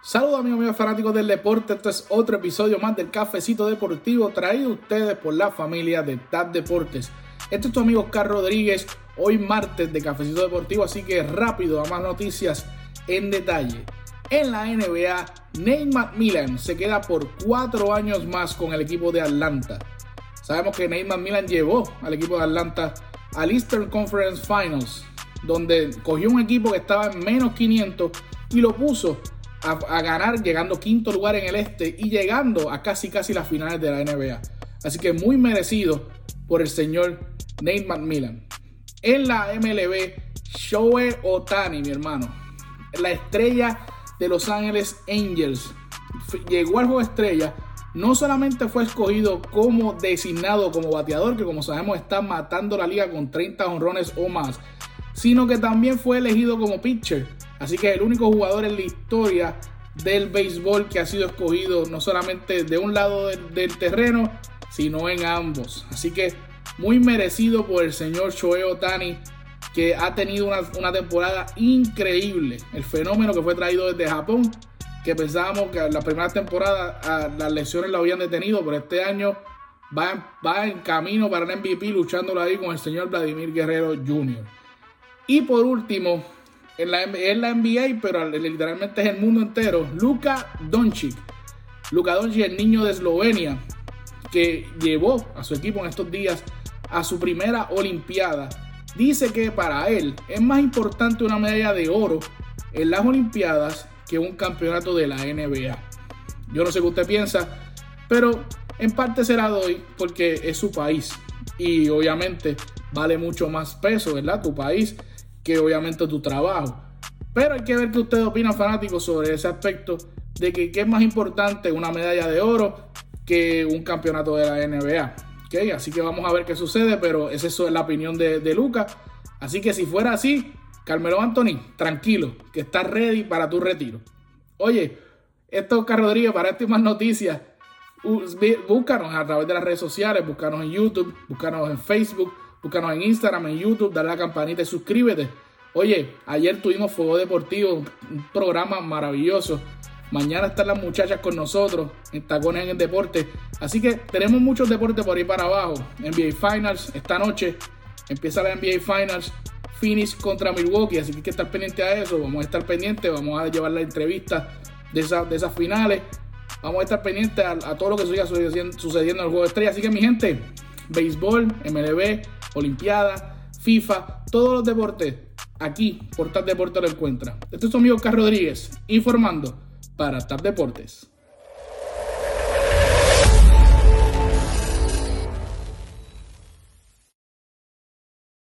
Saludos amigos míos fanáticos del deporte, este es otro episodio más del Cafecito Deportivo traído a ustedes por la familia de TAP Deportes. Este es tu amigo Carlos Rodríguez, hoy martes de Cafecito Deportivo, así que rápido a más noticias en detalle. En la NBA, Nate McMillan se queda por cuatro años más con el equipo de Atlanta. Sabemos que Nate McMillan llevó al equipo de Atlanta al Eastern Conference Finals, donde cogió un equipo que estaba en menos 500 y lo puso a, ganar, llegando quinto lugar en el este y llegando a casi casi las finales de la NBA. Así que muy merecido por el señor Nate McMillan. En la MLB, Shohei Otani, mi hermano, la estrella de Los Ángeles Angels, llegó al juego estrella. No solamente fue escogido como designado como bateador, que como sabemos está matando la liga con 30 honrones o más, sino que también fue elegido como pitcher Así que el único jugador en la historia del béisbol que ha sido escogido no solamente de un lado del, terreno, sino en ambos. Así que muy merecido por el señor Shohei Otani, que ha tenido una, una, temporada increíble. El fenómeno que fue traído desde Japón, que pensábamos que la primera temporada ah, las lesiones lo habían detenido, pero este año va, va en camino para el MVP luchándolo ahí con el señor Vladimir Guerrero Jr. Y por último, en la, la NBA, pero literalmente es el mundo entero. Luka Doncic. Luka Doncic, el niño de Eslovenia, que llevó a su equipo en estos días a su primera Olimpiada. Dice que para él es más importante una medalla de oro en las Olimpiadas que un campeonato de la NBA. Yo no sé qué usted piensa, pero en parte será doy porque es su país y obviamente vale mucho más peso, ¿verdad? Tu país que obviamente tu trabajo. Pero hay que ver qué ustedes opinan, fanáticos, sobre ese aspecto de que qué es más importante una medalla de oro que un campeonato de la NBA. ¿Okay? Así que vamos a ver qué sucede, pero esa es la opinión de, de Lucas. Así que si fuera así, Carmelo Anthony, tranquilo, que está ready para tu retiro. Oye, esto es Rodríguez para estas más noticias. Búscanos a través de las redes sociales, búscanos en YouTube, búscanos en Facebook Búscanos en Instagram, en YouTube, dale a la campanita y suscríbete. Oye, ayer tuvimos Fuego Deportivo, un programa maravilloso. Mañana están las muchachas con nosotros en Tacones en el Deporte. Así que tenemos muchos deportes por ahí para abajo. NBA Finals esta noche. Empieza la NBA Finals. Finish contra Milwaukee. Así que hay que estar pendiente a eso. Vamos a estar pendientes. Vamos a llevar la entrevista de, de esas finales. Vamos a estar pendientes a, todo lo que siga sucediendo, en el juego de estrella. Así que mi gente, béisbol, MLB, Olimpiada, FIFA, todos los deportes. Aquí, por TAP Deportes lo encuentra. Este es tu amigo Carlos Rodríguez, informando para TAP Deportes.